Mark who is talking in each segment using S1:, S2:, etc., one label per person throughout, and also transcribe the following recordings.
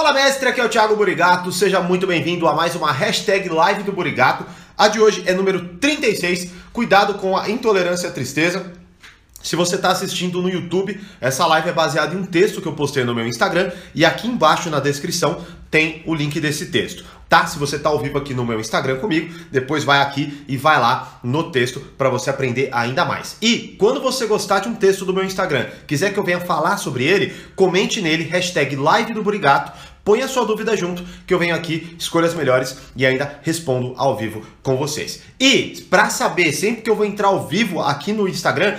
S1: Fala mestre, aqui é o Thiago Burigato, seja muito bem-vindo a mais uma hashtag live do Burigato. A de hoje é número 36, cuidado com a intolerância à tristeza. Se você está assistindo no YouTube, essa live é baseada em um texto que eu postei no meu Instagram e aqui embaixo na descrição tem o link desse texto. Tá? Se você está ao vivo aqui no meu Instagram comigo, depois vai aqui e vai lá no texto para você aprender ainda mais. E quando você gostar de um texto do meu Instagram, quiser que eu venha falar sobre ele, comente nele, hashtag live do Burigato, põe a sua dúvida junto, que eu venho aqui, escolho as melhores e ainda respondo ao vivo com vocês. E para saber sempre que eu vou entrar ao vivo aqui no Instagram,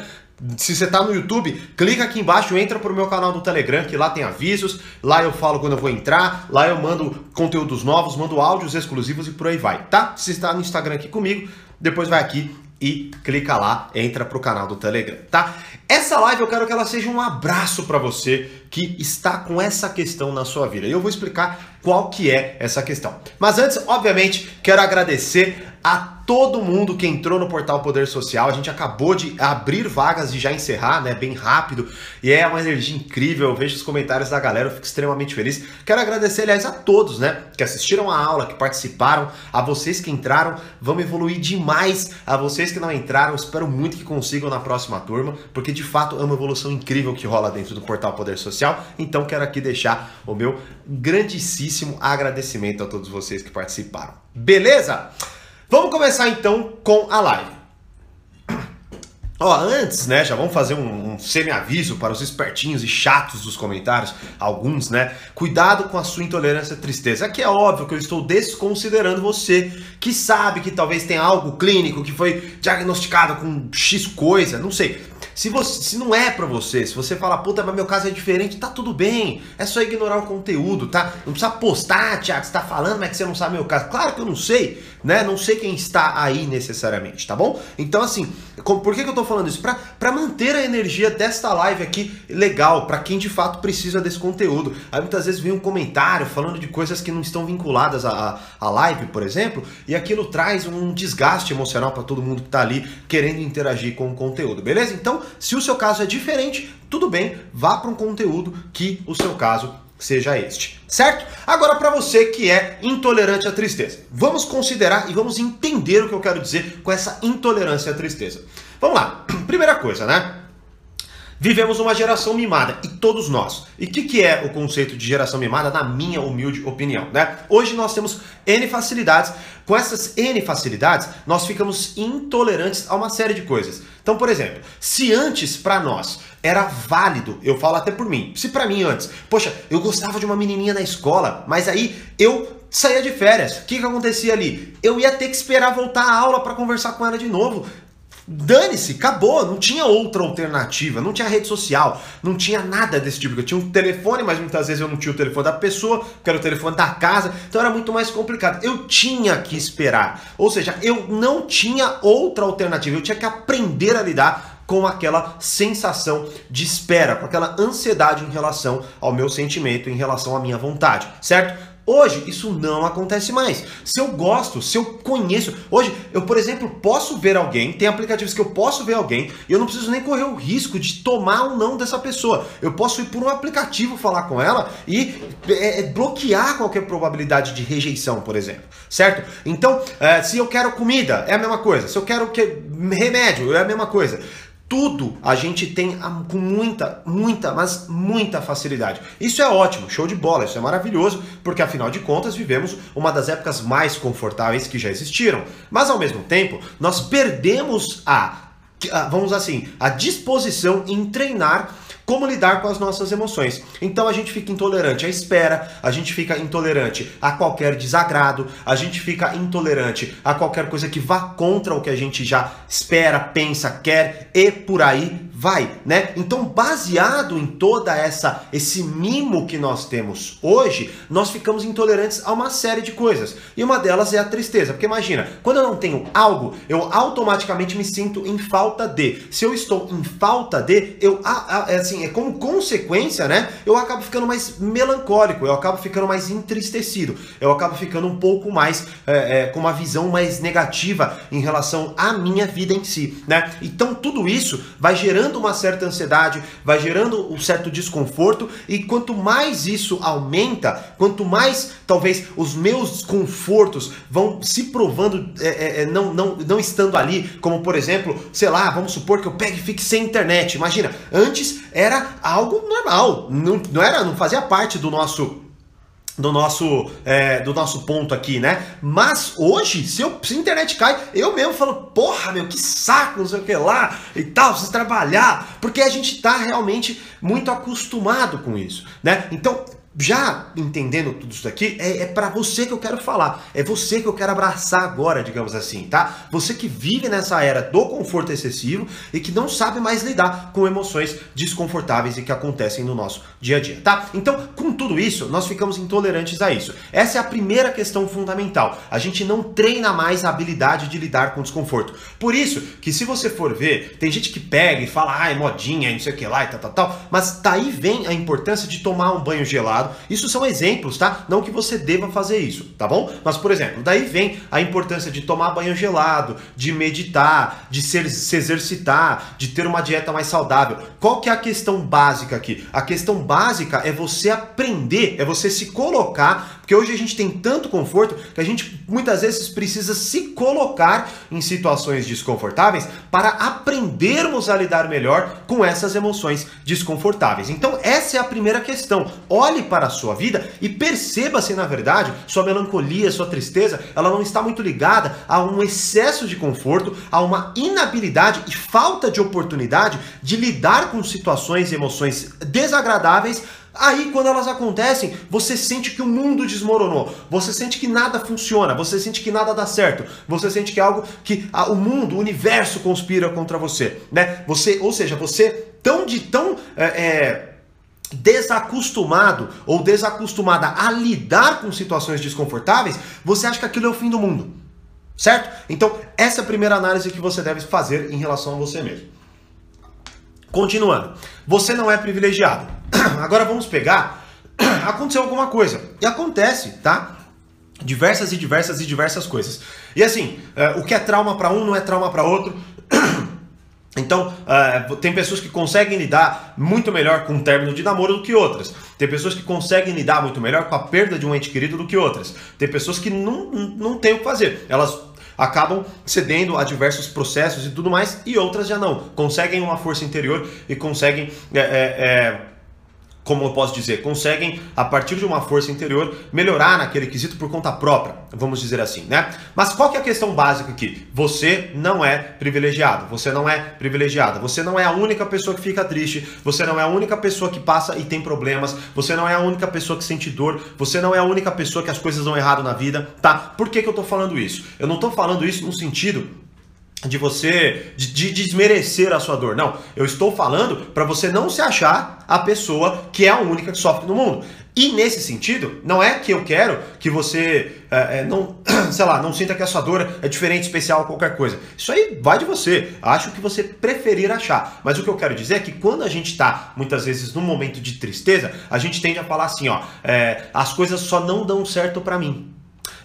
S1: se você está no YouTube, clica aqui embaixo, entra para o meu canal do Telegram, que lá tem avisos, lá eu falo quando eu vou entrar, lá eu mando conteúdos novos, mando áudios exclusivos e por aí vai, tá? Se está no Instagram aqui comigo, depois vai aqui e clica lá, entra para o canal do Telegram, tá? Essa live eu quero que ela seja um abraço para você que está com essa questão na sua vida. E eu vou explicar qual que é essa questão. Mas antes, obviamente, quero agradecer a todo mundo que entrou no portal Poder Social. A gente acabou de abrir vagas e já encerrar, né? Bem rápido. E é uma energia incrível. Eu vejo os comentários da galera, eu fico extremamente feliz. Quero agradecer, aliás, a todos, né? Que assistiram a aula, que participaram, a vocês que entraram. Vamos evoluir demais. A vocês que não entraram, espero muito que consigam na próxima turma, porque de fato é uma evolução incrível que rola dentro do portal Poder Social. Então quero aqui deixar o meu grandíssimo agradecimento a todos vocês que participaram. Beleza? Vamos começar então com a live. Ó, antes, né, já vamos fazer um, um semi-aviso para os espertinhos e chatos dos comentários, alguns, né? Cuidado com a sua intolerância à tristeza. Aqui é óbvio que eu estou desconsiderando você que sabe que talvez tenha algo clínico, que foi diagnosticado com X coisa, não sei. Se, você, se não é para você, se você fala, puta, mas meu caso é diferente, tá tudo bem. É só ignorar o conteúdo, tá? Não precisa postar, Thiago, você tá falando, mas é que você não sabe meu caso. Claro que eu não sei, né? Não sei quem está aí necessariamente, tá bom? Então, assim, por que, que eu tô falando isso? Pra, pra manter a energia desta live aqui legal, para quem de fato precisa desse conteúdo. Aí muitas vezes vem um comentário falando de coisas que não estão vinculadas à, à live, por exemplo, e aquilo traz um desgaste emocional para todo mundo que tá ali querendo interagir com o conteúdo, beleza? Então, se o seu caso é diferente, tudo bem, vá para um conteúdo que o seu caso seja este, certo? Agora para você que é intolerante à tristeza, vamos considerar e vamos entender o que eu quero dizer com essa intolerância à tristeza. Vamos lá, primeira coisa, né? Vivemos uma geração mimada, e todos nós. E o que, que é o conceito de geração mimada, na minha humilde opinião? Né? Hoje nós temos N facilidades. Com essas N facilidades, nós ficamos intolerantes a uma série de coisas. Então, por exemplo, se antes para nós era válido, eu falo até por mim, se para mim antes, poxa, eu gostava de uma menininha na escola, mas aí eu saía de férias. O que, que acontecia ali? Eu ia ter que esperar voltar a aula para conversar com ela de novo. Dane-se, acabou, não tinha outra alternativa, não tinha rede social, não tinha nada desse tipo. Eu tinha um telefone, mas muitas vezes eu não tinha o telefone da pessoa, que era o telefone da casa, então era muito mais complicado. Eu tinha que esperar, ou seja, eu não tinha outra alternativa, eu tinha que aprender a lidar com aquela sensação de espera, com aquela ansiedade em relação ao meu sentimento, em relação à minha vontade, certo? Hoje isso não acontece mais. Se eu gosto, se eu conheço. Hoje, eu, por exemplo, posso ver alguém, tem aplicativos que eu posso ver alguém e eu não preciso nem correr o risco de tomar ou não dessa pessoa. Eu posso ir por um aplicativo falar com ela e é, é bloquear qualquer probabilidade de rejeição, por exemplo. Certo? Então, é, se eu quero comida, é a mesma coisa. Se eu quero que, remédio, é a mesma coisa tudo a gente tem com muita, muita, mas muita facilidade. Isso é ótimo, show de bola, isso é maravilhoso, porque afinal de contas vivemos uma das épocas mais confortáveis que já existiram. Mas ao mesmo tempo, nós perdemos a, vamos assim, a disposição em treinar como lidar com as nossas emoções. Então a gente fica intolerante à espera, a gente fica intolerante a qualquer desagrado, a gente fica intolerante a qualquer coisa que vá contra o que a gente já espera, pensa, quer e por aí vai, né? Então, baseado em toda essa esse mimo que nós temos hoje, nós ficamos intolerantes a uma série de coisas. E uma delas é a tristeza, porque imagina, quando eu não tenho algo, eu automaticamente me sinto em falta de. Se eu estou em falta de, eu é assim, é como consequência, né? Eu acabo ficando mais melancólico, eu acabo ficando mais entristecido, eu acabo ficando um pouco mais é, é, com uma visão mais negativa em relação à minha vida em si, né? Então tudo isso vai gerando gerando uma certa ansiedade, vai gerando um certo desconforto, e quanto mais isso aumenta, quanto mais talvez os meus confortos vão se provando é, é, é, não, não, não estando ali, como por exemplo, sei lá, vamos supor que eu pegue e fique sem internet. Imagina, antes era algo normal, não, não era, não fazia parte do nosso do nosso, é, do nosso ponto aqui, né? Mas hoje, se, eu, se a internet cai, eu mesmo falo, porra, meu, que saco, não sei o que lá e tal, preciso trabalhar, porque a gente tá realmente muito acostumado com isso, né? Então, já entendendo tudo isso aqui, é, é para você que eu quero falar. É você que eu quero abraçar agora, digamos assim, tá? Você que vive nessa era do conforto excessivo e que não sabe mais lidar com emoções desconfortáveis e que acontecem no nosso dia a dia, tá? Então, com tudo isso, nós ficamos intolerantes a isso. Essa é a primeira questão fundamental. A gente não treina mais a habilidade de lidar com desconforto. Por isso que se você for ver, tem gente que pega e fala, ah, é modinha, não sei o que lá e tal, tal, tal, mas daí vem a importância de tomar um banho gelado isso são exemplos, tá? Não que você deva fazer isso, tá bom? Mas, por exemplo, daí vem a importância de tomar banho gelado, de meditar, de ser, se exercitar, de ter uma dieta mais saudável. Qual que é a questão básica aqui? A questão básica é você aprender, é você se colocar, porque hoje a gente tem tanto conforto que a gente muitas vezes precisa se colocar em situações desconfortáveis para aprendermos a lidar melhor com essas emoções desconfortáveis. Então, essa é a primeira questão. Olhe para a sua vida e perceba se na verdade sua melancolia, sua tristeza, ela não está muito ligada a um excesso de conforto, a uma inabilidade e falta de oportunidade de lidar com situações e emoções desagradáveis Aí, quando elas acontecem, você sente que o mundo desmoronou, você sente que nada funciona, você sente que nada dá certo, você sente que é algo que o mundo, o universo conspira contra você, né? Você, ou seja, você tão de tão é, é, desacostumado ou desacostumada a lidar com situações desconfortáveis, você acha que aquilo é o fim do mundo. Certo? Então, essa é a primeira análise que você deve fazer em relação a você mesmo. Continuando. Você não é privilegiado. Agora vamos pegar. Aconteceu alguma coisa. E acontece, tá? Diversas e diversas e diversas coisas. E assim, uh, o que é trauma para um não é trauma para outro. Então, uh, tem pessoas que conseguem lidar muito melhor com o término de namoro do que outras. Tem pessoas que conseguem lidar muito melhor com a perda de um ente querido do que outras. Tem pessoas que não, não têm o que fazer. Elas acabam cedendo a diversos processos e tudo mais, e outras já não. Conseguem uma força interior e conseguem. É, é, é, como eu posso dizer, conseguem, a partir de uma força interior, melhorar naquele quesito por conta própria, vamos dizer assim, né? Mas qual que é a questão básica aqui? Você não é privilegiado, você não é privilegiada, você não é a única pessoa que fica triste, você não é a única pessoa que passa e tem problemas, você não é a única pessoa que sente dor, você não é a única pessoa que as coisas dão errado na vida, tá? Por que, que eu tô falando isso? Eu não tô falando isso no sentido de você de, de, desmerecer a sua dor. Não, eu estou falando para você não se achar a pessoa que é a única que sofre no mundo. E nesse sentido, não é que eu quero que você é, é, não, sei lá, não sinta que a sua dor é diferente, especial, qualquer coisa. Isso aí vai de você. Acho que você preferir achar. Mas o que eu quero dizer é que quando a gente está muitas vezes num momento de tristeza, a gente tende a falar assim, ó, é, as coisas só não dão certo para mim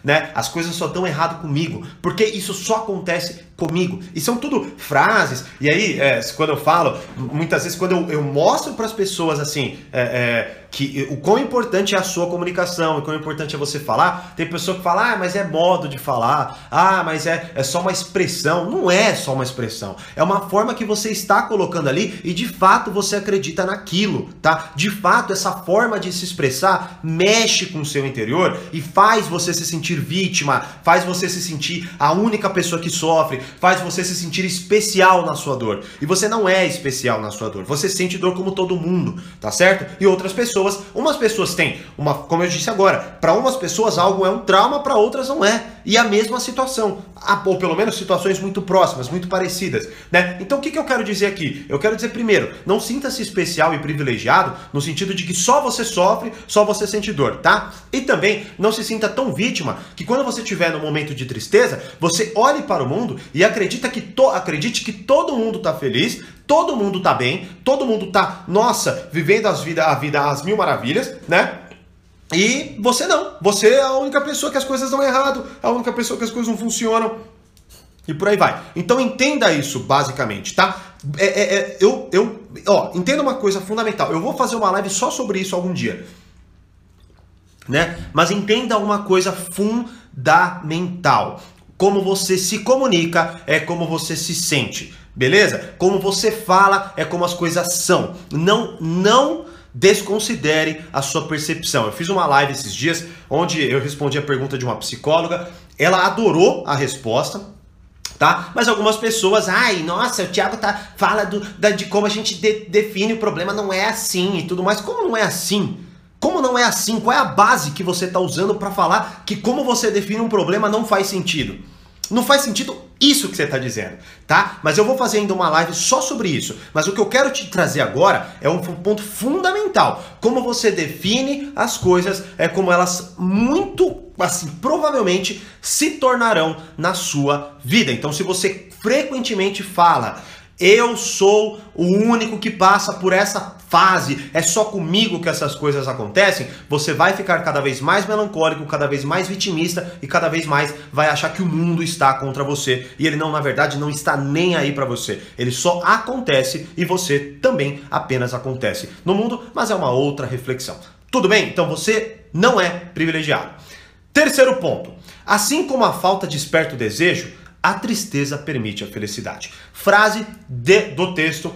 S1: né? As coisas só dão errado comigo, porque isso só acontece comigo. E são tudo frases. E aí, é, quando eu falo, muitas vezes quando eu, eu mostro para as pessoas assim, é, é, que o quão importante é a sua comunicação, o quão importante é você falar, tem pessoa que fala, ah, mas é modo de falar, ah, mas é, é só uma expressão. Não é só uma expressão. É uma forma que você está colocando ali e de fato você acredita naquilo, tá? De fato, essa forma de se expressar mexe com o seu interior e faz você se sentir vítima, faz você se sentir a única pessoa que sofre, faz você se sentir especial na sua dor. E você não é especial na sua dor. Você sente dor como todo mundo, tá certo? E outras pessoas, umas pessoas têm uma, como eu disse agora, para umas pessoas algo é um trauma, para outras não é. E a mesma situação, ou pelo menos situações muito próximas, muito parecidas, né? Então o que, que eu quero dizer aqui? Eu quero dizer primeiro, não sinta-se especial e privilegiado no sentido de que só você sofre, só você sente dor, tá? E também não se sinta tão vítima que quando você estiver no momento de tristeza, você olhe para o mundo e acredita que to, acredite que todo mundo está feliz, todo mundo está bem, todo mundo está, nossa, vivendo as vida, a vida às mil maravilhas, né? E você não. Você é a única pessoa que as coisas dão errado, a única pessoa que as coisas não funcionam. e por aí vai. Então entenda isso basicamente, tá? É, é, é, eu, eu, ó, entenda uma coisa fundamental. Eu vou fazer uma live só sobre isso algum dia, né? Mas entenda uma coisa fundamental. Como você se comunica é como você se sente, beleza? Como você fala é como as coisas são. Não, não desconsidere a sua percepção. Eu fiz uma live esses dias onde eu respondi a pergunta de uma psicóloga. Ela adorou a resposta, tá? Mas algumas pessoas, ai, nossa, o Thiago tá, fala do, da, de como a gente de, define o problema, não é assim e tudo mais. Como não é assim? Como não é assim? Qual é a base que você está usando para falar que como você define um problema não faz sentido? Não faz sentido isso que você está dizendo, tá? Mas eu vou fazer ainda uma live só sobre isso. Mas o que eu quero te trazer agora é um ponto fundamental. Como você define as coisas, é como elas muito, assim, provavelmente se tornarão na sua vida. Então, se você frequentemente fala eu sou o único que passa por essa fase, é só comigo que essas coisas acontecem. Você vai ficar cada vez mais melancólico, cada vez mais vitimista e cada vez mais vai achar que o mundo está contra você e ele não, na verdade, não está nem aí para você. Ele só acontece e você também apenas acontece no mundo, mas é uma outra reflexão. Tudo bem? Então você não é privilegiado. Terceiro ponto. Assim como a falta desperta o desejo, a tristeza permite a felicidade. Frase de, do texto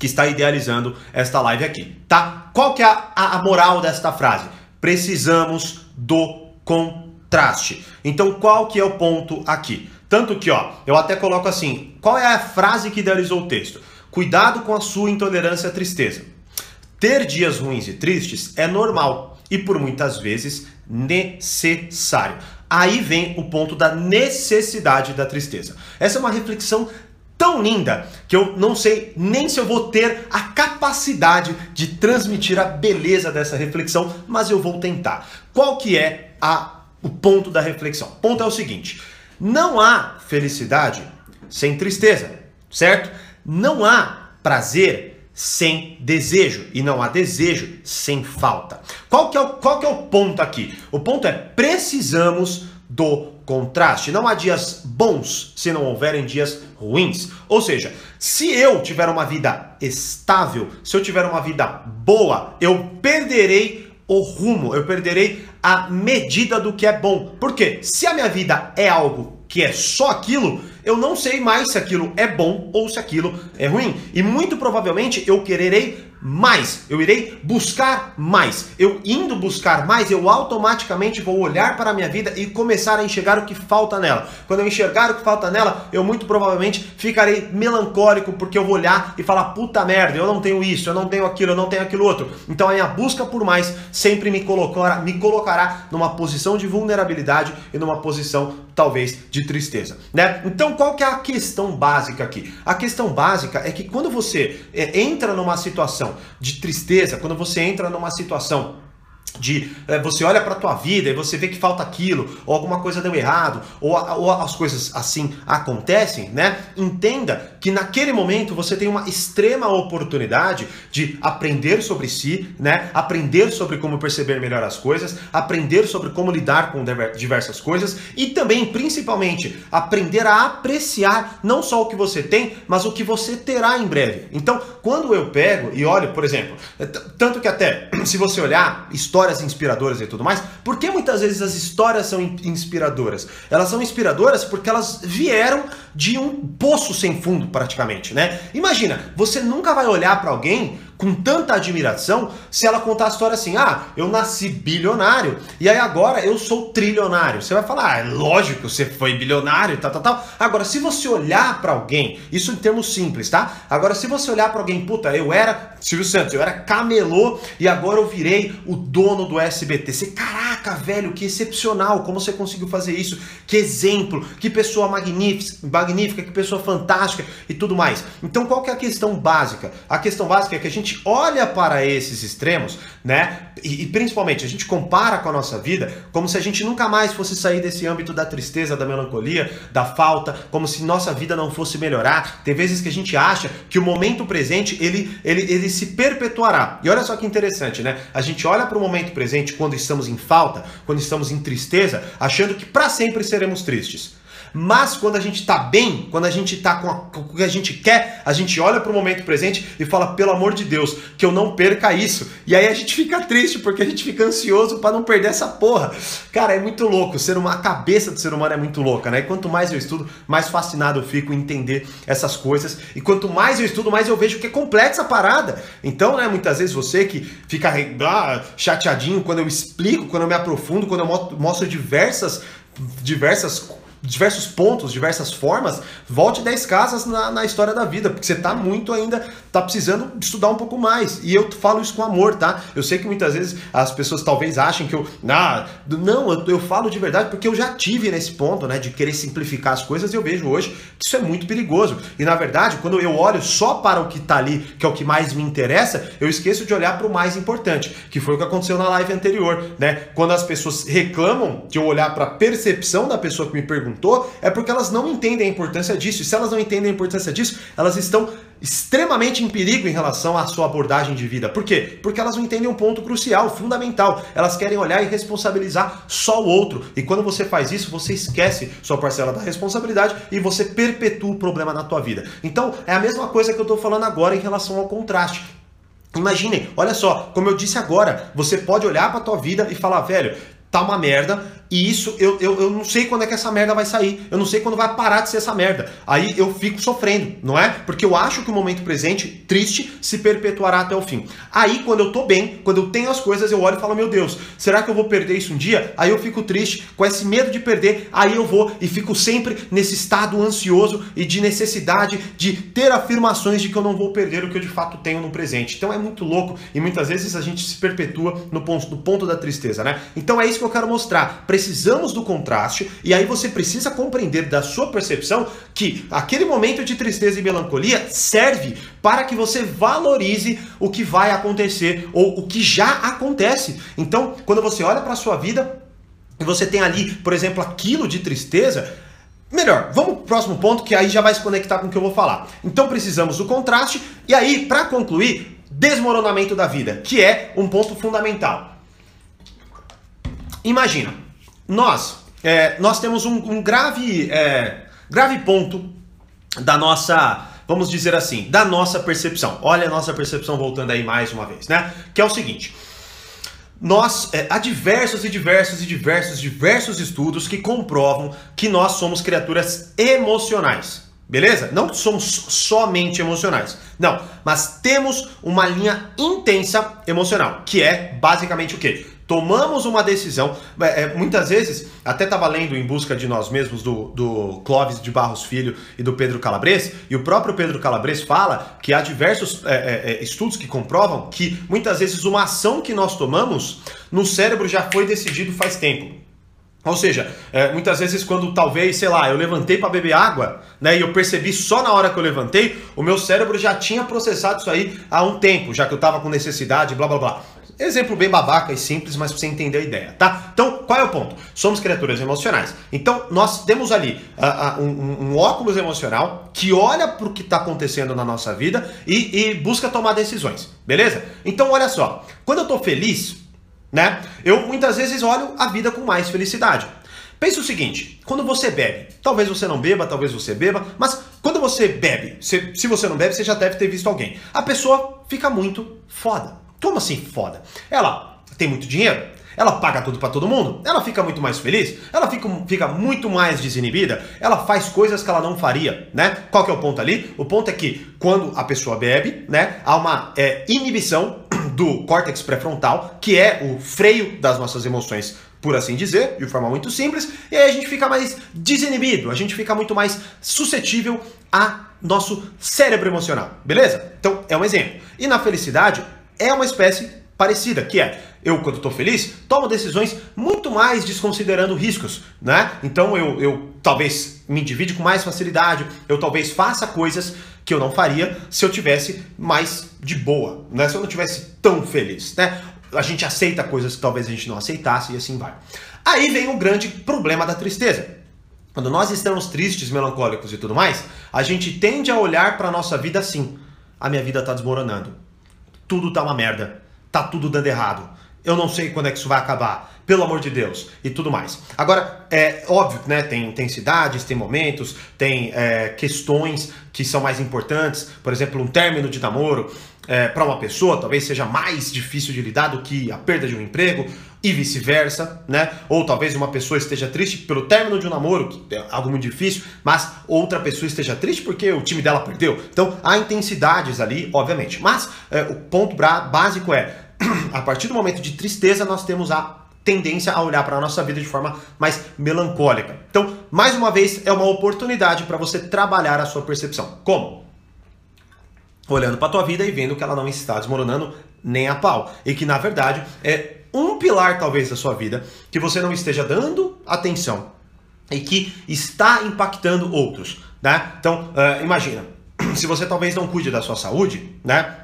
S1: que está idealizando esta live aqui, tá? Qual que é a, a moral desta frase? Precisamos do contraste. Então, qual que é o ponto aqui? Tanto que, ó, eu até coloco assim, qual é a frase que idealizou o texto? Cuidado com a sua intolerância à tristeza. Ter dias ruins e tristes é normal e por muitas vezes necessário. Aí vem o ponto da necessidade da tristeza. Essa é uma reflexão tão linda que eu não sei nem se eu vou ter a capacidade de transmitir a beleza dessa reflexão, mas eu vou tentar. Qual que é a, o ponto da reflexão? O ponto é o seguinte: não há felicidade sem tristeza, certo? Não há prazer sem desejo e não há desejo sem falta. Qual que é o, qual que é o ponto aqui? O ponto é precisamos do contraste. Não há dias bons se não houverem dias ruins. Ou seja, se eu tiver uma vida estável, se eu tiver uma vida boa, eu perderei o rumo, eu perderei a medida do que é bom. Porque se a minha vida é algo que é só aquilo, eu não sei mais se aquilo é bom ou se aquilo é ruim. E muito provavelmente eu quererei mais, eu irei buscar mais. Eu indo buscar mais, eu automaticamente vou olhar para a minha vida e começar a enxergar o que falta nela. Quando eu enxergar o que falta nela, eu muito provavelmente ficarei melancólico porque eu vou olhar e falar: puta merda, eu não tenho isso, eu não tenho aquilo, eu não tenho aquilo outro. Então a minha busca por mais sempre me colocará, me colocará numa posição de vulnerabilidade e numa posição talvez de tristeza, né? Então qual que é a questão básica aqui? A questão básica é que quando você é, entra numa situação de tristeza, quando você entra numa situação de é, você olha para tua vida e você vê que falta aquilo, ou alguma coisa deu errado, ou, ou, as coisas assim acontecem, né? Entenda que naquele momento você tem uma extrema oportunidade de aprender sobre si, né? Aprender sobre como perceber melhor as coisas, aprender sobre como lidar com diversas coisas e também, principalmente, aprender a apreciar não só o que você tem, mas o que você terá em breve. Então, quando eu pego e olho, por exemplo, é tanto que até se você olhar história histórias inspiradoras e tudo mais, por que muitas vezes as histórias são inspiradoras? Elas são inspiradoras porque elas vieram de um poço sem fundo, praticamente, né? Imagina, você nunca vai olhar para alguém com tanta admiração se ela contar a história assim: ah, eu nasci bilionário e aí agora eu sou trilionário. Você vai falar, ah, é lógico, você foi bilionário, tal, tal, tal. Agora, se você olhar para alguém, isso em termos simples, tá? Agora, se você olhar para alguém, puta, eu era Silvio Santos, eu era camelô e agora eu virei o dono do SBT. Você, caraca, velho, que excepcional, como você conseguiu fazer isso? Que exemplo, que pessoa magnífica, magnífica, que pessoa fantástica e tudo mais. Então, qual que é a questão básica? A questão básica é que a gente gente olha para esses extremos, né? E, e, principalmente a gente compara com a nossa vida como se a gente nunca mais fosse sair desse âmbito da tristeza, da melancolia, da falta, como se nossa vida não fosse melhorar. Tem vezes que a gente acha que o momento presente ele, ele, ele se perpetuará. E olha só que interessante, né? A gente olha para o momento presente quando estamos em falta, quando estamos em tristeza, achando que para sempre seremos tristes. Mas quando a gente tá bem, quando a gente tá com, o que a gente quer, a gente olha pro momento presente e fala, pelo amor de Deus, que eu não perca isso. E aí a gente fica triste porque a gente fica ansioso para não perder essa porra. Cara, é muito louco. Ser uma, a cabeça do ser humano é muito louca, né? E quanto mais eu estudo, mais fascinado eu fico em entender essas coisas. E quanto mais eu estudo, mais eu vejo que é complexa a parada. Então, né, muitas vezes você que fica ah, chateadinho quando eu explico, quando eu me aprofundo, quando eu mostro diversas diversas diversos pontos, diversas formas, volte 10 casas na, na história da vida, porque você tá muito ainda, tá precisando estudar um pouco mais. E eu falo isso com amor, tá? Eu sei que muitas vezes as pessoas talvez achem que eu. Ah, não, eu, eu falo de verdade porque eu já tive nesse ponto, né? De querer simplificar as coisas e eu vejo hoje que isso é muito perigoso. E na verdade, quando eu olho só para o que tá ali, que é o que mais me interessa, eu esqueço de olhar para o mais importante, que foi o que aconteceu na live anterior, né? Quando as pessoas reclamam de eu olhar para a percepção da pessoa que me perguntou perguntou, é porque elas não entendem a importância disso. E se elas não entendem a importância disso, elas estão extremamente em perigo em relação à sua abordagem de vida. Por quê? Porque elas não entendem um ponto crucial, fundamental. Elas querem olhar e responsabilizar só o outro. E quando você faz isso, você esquece sua parcela da responsabilidade e você perpetua o problema na tua vida. Então, é a mesma coisa que eu estou falando agora em relação ao contraste. Imaginem, olha só, como eu disse agora, você pode olhar para tua vida e falar, velho, tá uma merda, e isso, eu, eu, eu não sei quando é que essa merda vai sair. Eu não sei quando vai parar de ser essa merda. Aí eu fico sofrendo, não é? Porque eu acho que o momento presente, triste, se perpetuará até o fim. Aí, quando eu tô bem, quando eu tenho as coisas, eu olho e falo, meu Deus, será que eu vou perder isso um dia? Aí eu fico triste, com esse medo de perder, aí eu vou e fico sempre nesse estado ansioso e de necessidade de ter afirmações de que eu não vou perder o que eu de fato tenho no presente. Então é muito louco e muitas vezes a gente se perpetua no ponto, no ponto da tristeza, né? Então é isso que eu quero mostrar precisamos do contraste e aí você precisa compreender da sua percepção que aquele momento de tristeza e melancolia serve para que você valorize o que vai acontecer ou o que já acontece. Então, quando você olha para a sua vida e você tem ali, por exemplo, aquilo de tristeza, Melhor, vamos pro próximo ponto que aí já vai se conectar com o que eu vou falar. Então precisamos do contraste e aí, para concluir, desmoronamento da vida, que é um ponto fundamental. Imagina, nós, é, nós temos um, um grave, é, grave ponto da nossa, vamos dizer assim, da nossa percepção. Olha a nossa percepção voltando aí mais uma vez, né? Que é o seguinte. Nós, é, há diversos e diversos e diversos, diversos estudos que comprovam que nós somos criaturas emocionais. Beleza? Não somos somente emocionais. Não, mas temos uma linha intensa emocional, que é basicamente o quê? Tomamos uma decisão. É, é, muitas vezes, até estava lendo Em Busca de Nós Mesmos, do, do Clóvis de Barros Filho e do Pedro Calabres, e o próprio Pedro Calabres fala que há diversos é, é, é, estudos que comprovam que muitas vezes uma ação que nós tomamos no cérebro já foi decidido faz tempo. Ou seja, é, muitas vezes quando talvez, sei lá, eu levantei para beber água, né, e eu percebi só na hora que eu levantei, o meu cérebro já tinha processado isso aí há um tempo, já que eu estava com necessidade, blá blá blá. Exemplo bem babaca e simples, mas para você entender a ideia, tá? Então, qual é o ponto? Somos criaturas emocionais. Então, nós temos ali uh, uh, um, um, óculos emocional que olha para o que está acontecendo na nossa vida e, e, busca tomar decisões, beleza? Então, olha só, quando eu estou feliz, né? Eu muitas vezes olho a vida com mais felicidade. Pensa o seguinte: quando você bebe, talvez você não beba, talvez você beba, mas quando você bebe, se, se você não bebe, você já deve ter visto alguém. A pessoa fica muito foda. Como assim foda? Ela tem muito dinheiro, ela paga tudo para todo mundo, ela fica muito mais feliz, ela fica, fica muito mais desinibida, ela faz coisas que ela não faria, né? Qual que é o ponto ali? O ponto é que quando a pessoa bebe, né, há uma é, inibição do córtex pré-frontal, que é o freio das nossas emoções, por assim dizer, de forma muito simples, e aí a gente fica mais desinibido, a gente fica muito mais suscetível a nosso cérebro emocional, beleza? Então é um exemplo. E na felicidade, é uma espécie parecida, que é eu, quando estou feliz, tomo decisões muito mais desconsiderando riscos, né? Então eu, eu talvez me divide com mais facilidade, eu talvez faça coisas que eu não faria se eu tivesse mais de boa, né? Se eu não tivesse tão feliz, né? A gente aceita coisas que talvez a gente não aceitasse e assim vai. Aí vem o grande problema da tristeza. Quando nós estamos tristes, melancólicos e tudo mais, a gente tende a olhar para a nossa vida assim: a minha vida está desmoronando tudo tá uma merda. Tá tudo dando errado. Eu não sei quando é que isso vai acabar, pelo amor de Deus, e tudo mais. Agora, é óbvio, né? Tem intensidades, tem momentos, tem é, questões que são mais importantes. Por exemplo, um término de namoro é, para uma pessoa talvez seja mais difícil de lidar do que a perda de um emprego e vice-versa, né? Ou talvez uma pessoa esteja triste pelo término de um namoro, que é algo muito difícil, mas outra pessoa esteja triste porque o time dela perdeu. Então, há intensidades ali, obviamente. Mas é, o ponto básico é a partir do momento de tristeza, nós temos a tendência a olhar para a nossa vida de forma mais melancólica. Então, mais uma vez, é uma oportunidade para você trabalhar a sua percepção. Como? Olhando para tua vida e vendo que ela não está desmoronando nem a pau. E que, na verdade, é um pilar, talvez, da sua vida que você não esteja dando atenção e que está impactando outros. Né? Então, uh, imagina, se você talvez não cuide da sua saúde, né?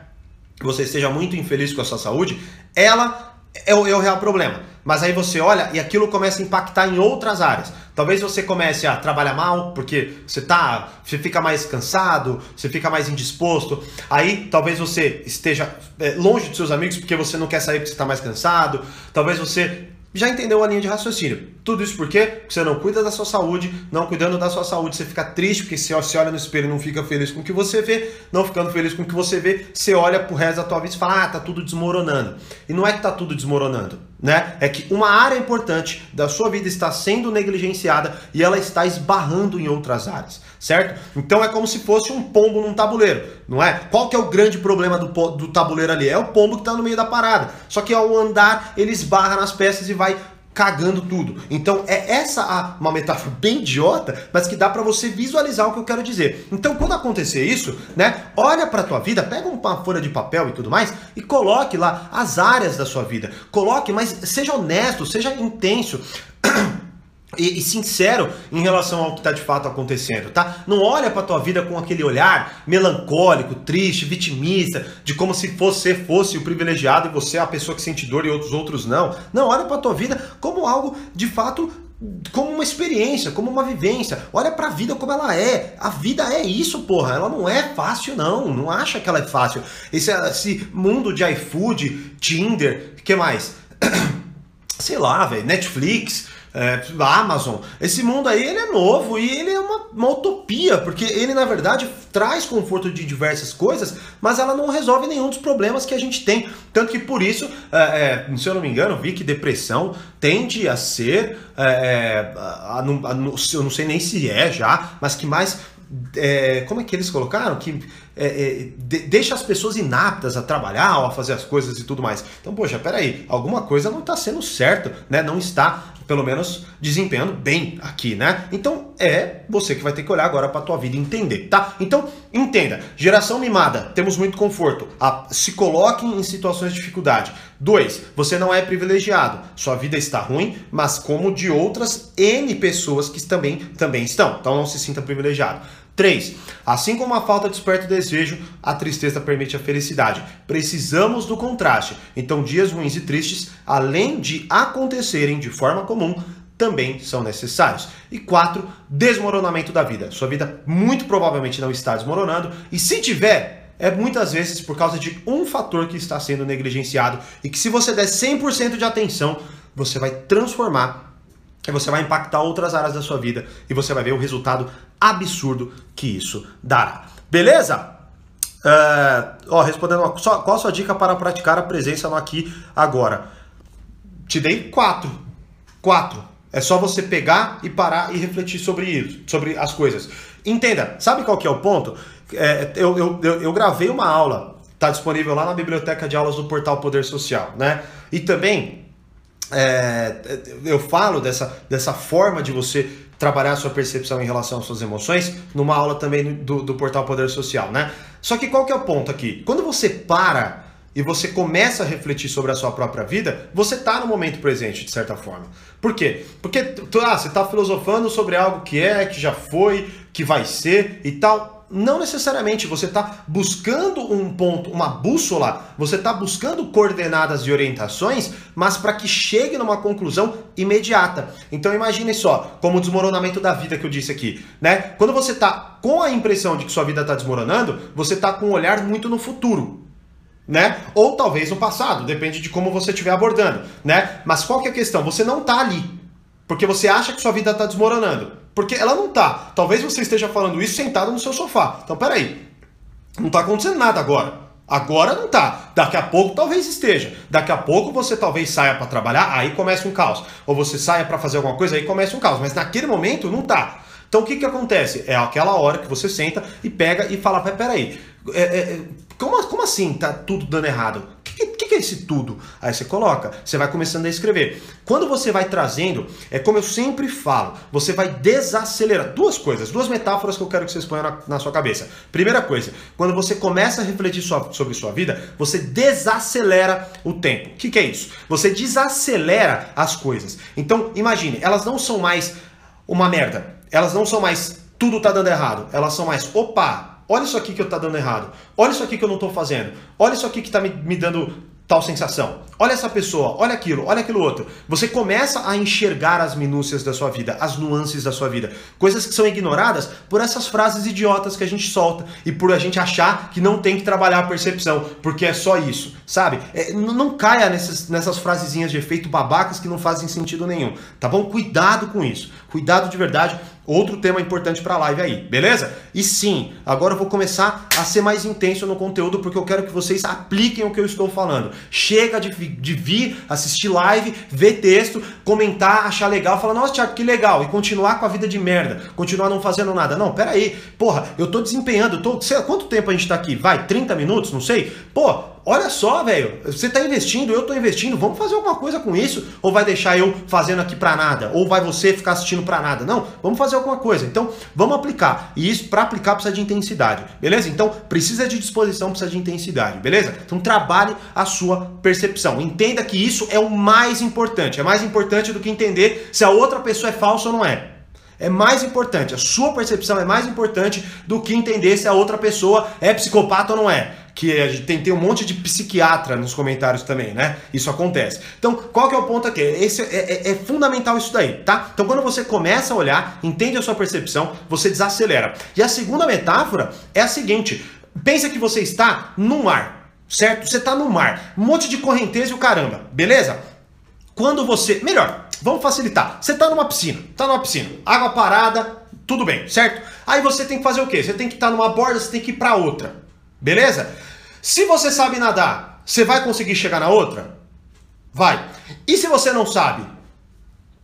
S1: você esteja muito infeliz com a sua saúde, ela é o, é o real problema. Mas aí você olha e aquilo começa a impactar em outras áreas. Talvez você comece a trabalhar mal porque você tá, você fica mais cansado, você fica mais indisposto. Aí talvez você esteja é, longe dos seus amigos porque você não quer sair porque você está mais cansado. Talvez você já entendeu a linha de raciocínio. Tudo isso por quê? Porque você não cuida da sua saúde, não cuidando da sua saúde, você fica triste porque você se olha no espelho e não fica feliz com o que você vê, não ficando feliz com o que você vê, você olha pro resto da tua vida e fala, ah, tá tudo desmoronando. E não é que tá tudo desmoronando, né? É que uma área importante da sua vida está sendo negligenciada e ela está esbarrando em outras áreas, certo? Então é como se fosse um pombo num tabuleiro, não é? Qual que é o grande problema do, do tabuleiro ali? É o pombo que está no meio da parada. Só que ao andar, ele esbarra nas peças e vai cagando tudo. Então é essa a, uma metáfora bem idiota, mas que dá para você visualizar o que eu quero dizer. Então quando acontecer isso, né, olha para tua vida, pega uma folha de papel e tudo mais e coloque lá as áreas da sua vida. Coloque, mas seja honesto, seja intenso. e, e, sincero em relação ao que está de fato acontecendo, tá? Não olha para tua vida com aquele olhar melancólico, triste, vitimista, de como se você fosse o privilegiado e você é a pessoa que sente dor e outros outros não. Não, olha para tua vida como algo de fato como uma experiência, como uma vivência. Olha para a vida como ela é. A vida é isso, porra. Ela não é fácil não. Não acha que ela é fácil. Esse, esse mundo de iFood, Tinder, que mais? Sei lá, velho, Netflix, é, Amazon. Esse mundo aí ele é novo e ele é uma, uma, utopia, porque ele na verdade traz conforto de diversas coisas, mas ela não resolve nenhum dos problemas que a gente tem. Tanto que por isso, é, é, se eu não me engano, vi que depressão tende a ser, é, é, a, a, a, eu não sei nem se é já, mas que mais é, como é que eles colocaram? Que é, é, de, deixa as pessoas inaptas a trabalhar ou a fazer as coisas e tudo mais. Então, poxa, peraí, alguma coisa não está sendo certo, né? Não está, pelo menos, desempenhando bem aqui, né? Então, é você que vai ter que olhar agora para a tua vida e entender, tá? Então, entenda, geração mimada, temos muito conforto. A, se coloque em situações de dificuldade. Dois, você não é privilegiado. Sua vida está ruim, mas como de outras N pessoas que também, também estão. Então não se sinta privilegiado. 3. Assim como a falta desperta o desejo, a tristeza permite a felicidade. Precisamos do contraste. Então, dias ruins e tristes, além de acontecerem de forma comum, também são necessários. E 4. Desmoronamento da vida. Sua vida muito provavelmente não está desmoronando, e se tiver, é muitas vezes por causa de um fator que está sendo negligenciado e que se você der 100% de atenção, você vai transformar e você vai impactar outras áreas da sua vida e você vai ver o resultado absurdo que isso dará. Beleza? É, ó, respondendo, só, qual a sua dica para praticar a presença no aqui agora? Te dei quatro. Quatro. É só você pegar e parar e refletir sobre isso, sobre as coisas. Entenda, sabe qual que é o ponto? É, eu, eu, eu, gravei uma aula, está disponível lá na biblioteca de aulas do portal Poder Social, né? E também é, eu falo dessa, dessa forma de você trabalhar a sua percepção em relação às suas emoções numa aula também do, do portal Poder Social, né? Só que qual que é o ponto aqui? Quando você para e você começa a refletir sobre a sua própria vida, você está no momento presente, de certa forma. Por quê? Porque ah, você está filosofando sobre algo que é, que já foi, que vai ser e tal não necessariamente você está buscando um ponto, uma bússola, você está buscando coordenadas e orientações, mas para que chegue numa conclusão imediata. Então imagine só, como o desmoronamento da vida que eu disse aqui, né? Quando você está com a impressão de que sua vida está desmoronando, você está com um olhar muito no futuro. né? Ou talvez no passado, depende de como você estiver abordando, né? Mas qual que é a questão? Você não tá ali. Porque você acha que sua vida está desmoronando. Porque ela não tá. Talvez você esteja falando isso sentado no seu sofá. Então, peraí. Não tá acontecendo nada agora. Agora não tá. Daqui a pouco talvez esteja. Daqui a pouco você talvez saia para trabalhar, aí começa um caos. Ou você saia para fazer alguma coisa, aí começa um caos. Mas naquele momento não tá. Então o que, que acontece? É aquela hora que você senta e pega e fala: peraí, é, é, como, como assim tá tudo dando errado? Que, que, que, é esse tudo? Aí você coloca, você vai começando a escrever. Quando você vai trazendo, é como eu sempre falo, você vai desacelerar. Duas coisas, duas metáforas que eu quero que vocês ponham na, na sua cabeça. Primeira coisa, quando você começa a refletir sua, sobre sua vida, você desacelera o tempo. O que, que é isso? Você desacelera as coisas. Então, imagine, elas não são mais uma merda. Elas não são mais tudo tá dando errado. Elas são mais, opa, olha isso aqui que eu tá dando errado. Olha isso aqui que eu não tô fazendo. Olha isso aqui que tá me, me dando tal sensação. Olha essa pessoa, olha aquilo, olha aquilo outro. Você começa a enxergar as minúcias da sua vida, as nuances da sua vida, coisas que são ignoradas por essas frases idiotas que a gente solta e por a gente achar que não tem que trabalhar a percepção, porque é só isso, sabe? É, não caia nessas, nessas frasezinhas de efeito babacas que não fazem sentido nenhum, tá bom? Cuidado com isso, cuidado de verdade. Outro tema importante para a live aí, beleza? E sim, agora eu vou começar a ser mais intenso no conteúdo porque eu quero que vocês apliquem o que eu estou falando. Chega de, de vir, assistir live, ver texto, comentar, achar legal, falar, nossa, Thiago, que legal, e continuar com a vida de merda, continuar não fazendo nada. Não, pera aí, porra, eu tô desempenhando, tô, sei lá, quanto tempo a gente tá aqui? Vai, 30 minutos, não sei? Pô, olha só, velho, você está investindo, eu estou investindo, vamos fazer alguma coisa com isso? Ou vai deixar eu fazendo aqui para nada? Ou vai você ficar assistindo para nada? Não, vamos fazer alguma coisa. Então, vamos aplicar. E isso, para aplicar, precisa de intensidade, beleza? Então, precisa de disposição, precisa de intensidade, beleza? Então, trabalhe a sua percepção. Entenda que isso é o mais importante. É mais importante do que entender se a outra pessoa é falsa ou não é. É mais importante, a sua percepção é mais importante do que entender se a outra pessoa é psicopata ou não é que a gente tem, tem um monte de psiquiatra nos comentários também, né? Isso acontece. Então, qual que é o ponto aqui? Esse é, é, é, fundamental isso daí, tá? Então, quando você começa a olhar, entende a sua percepção, você desacelera. E a segunda metáfora é a seguinte: pensa que você está no mar, certo? Você está no mar, um monte de correnteza e o caramba, beleza? Quando você. Melhor, vamos facilitar. Você está numa piscina, está numa piscina, água parada, tudo bem, certo? Aí você tem que fazer o quê? Você tem que estar tá numa borda, você tem que ir para outra. Beleza? Se você sabe nadar, você vai conseguir chegar na outra? Vai. E se você não sabe?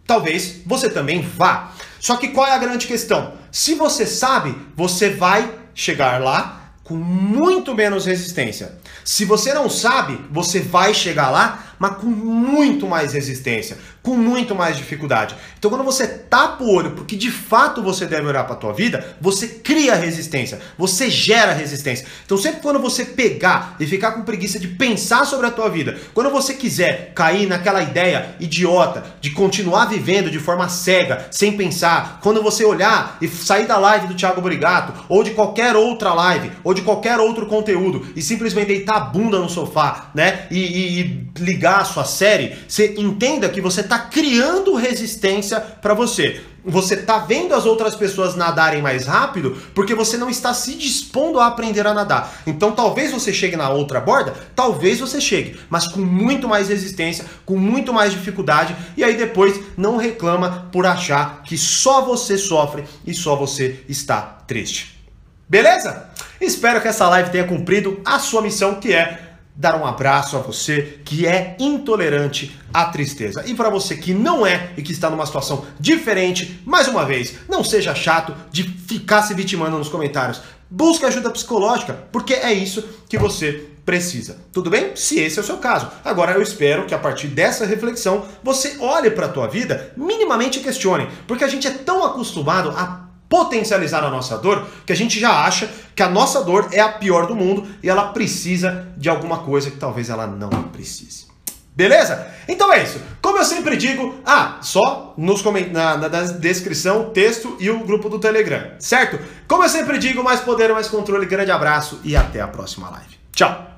S1: Talvez você também vá. Só que qual é a grande questão? Se você sabe, você vai chegar lá com muito menos resistência. Se você não sabe, você vai chegar lá, mas com muito mais resistência, com muito mais dificuldade. Então, quando você tapa o olho porque de fato você deve olhar para a tua vida, você cria resistência, você gera resistência. Então, sempre quando você pegar e ficar com preguiça de pensar sobre a tua vida, quando você quiser cair naquela ideia idiota de continuar vivendo de forma cega, sem pensar, quando você olhar e sair da live do Thiago Brigato, ou de qualquer outra live, ou de qualquer outro conteúdo, e simplesmente deitar a bunda no sofá, né? E, e, e ligar a sua série, você entenda que você está criando resistência para você. Você está vendo as outras pessoas nadarem mais rápido porque você não está se dispondo a aprender a nadar. Então talvez você chegue na outra borda, talvez você chegue, mas com muito mais resistência, com muito mais dificuldade, e aí depois não reclama por achar que só você sofre e só você está triste. Beleza? Espero que essa live tenha cumprido a sua missão, que é dar um abraço a você que é intolerante à tristeza. E para você que não é e que está numa situação diferente, mais uma vez, não seja chato de ficar se vitimando nos comentários. Busque ajuda psicológica, porque é isso que você precisa. Tudo bem? Se esse é o seu caso. Agora eu espero que a partir dessa reflexão você olhe para a tua vida, minimamente questione, porque a gente é tão acostumado a potencializar a nossa dor, que a gente já acha que a nossa dor é a pior do mundo e ela precisa de alguma coisa que talvez ela não precise. Beleza? Então é isso. Como eu sempre digo, ah, só nos na, na, na descrição, texto e o grupo do Telegram, certo? Como eu sempre digo, mais poder, mais controle. Grande abraço e até a próxima live. Tchau!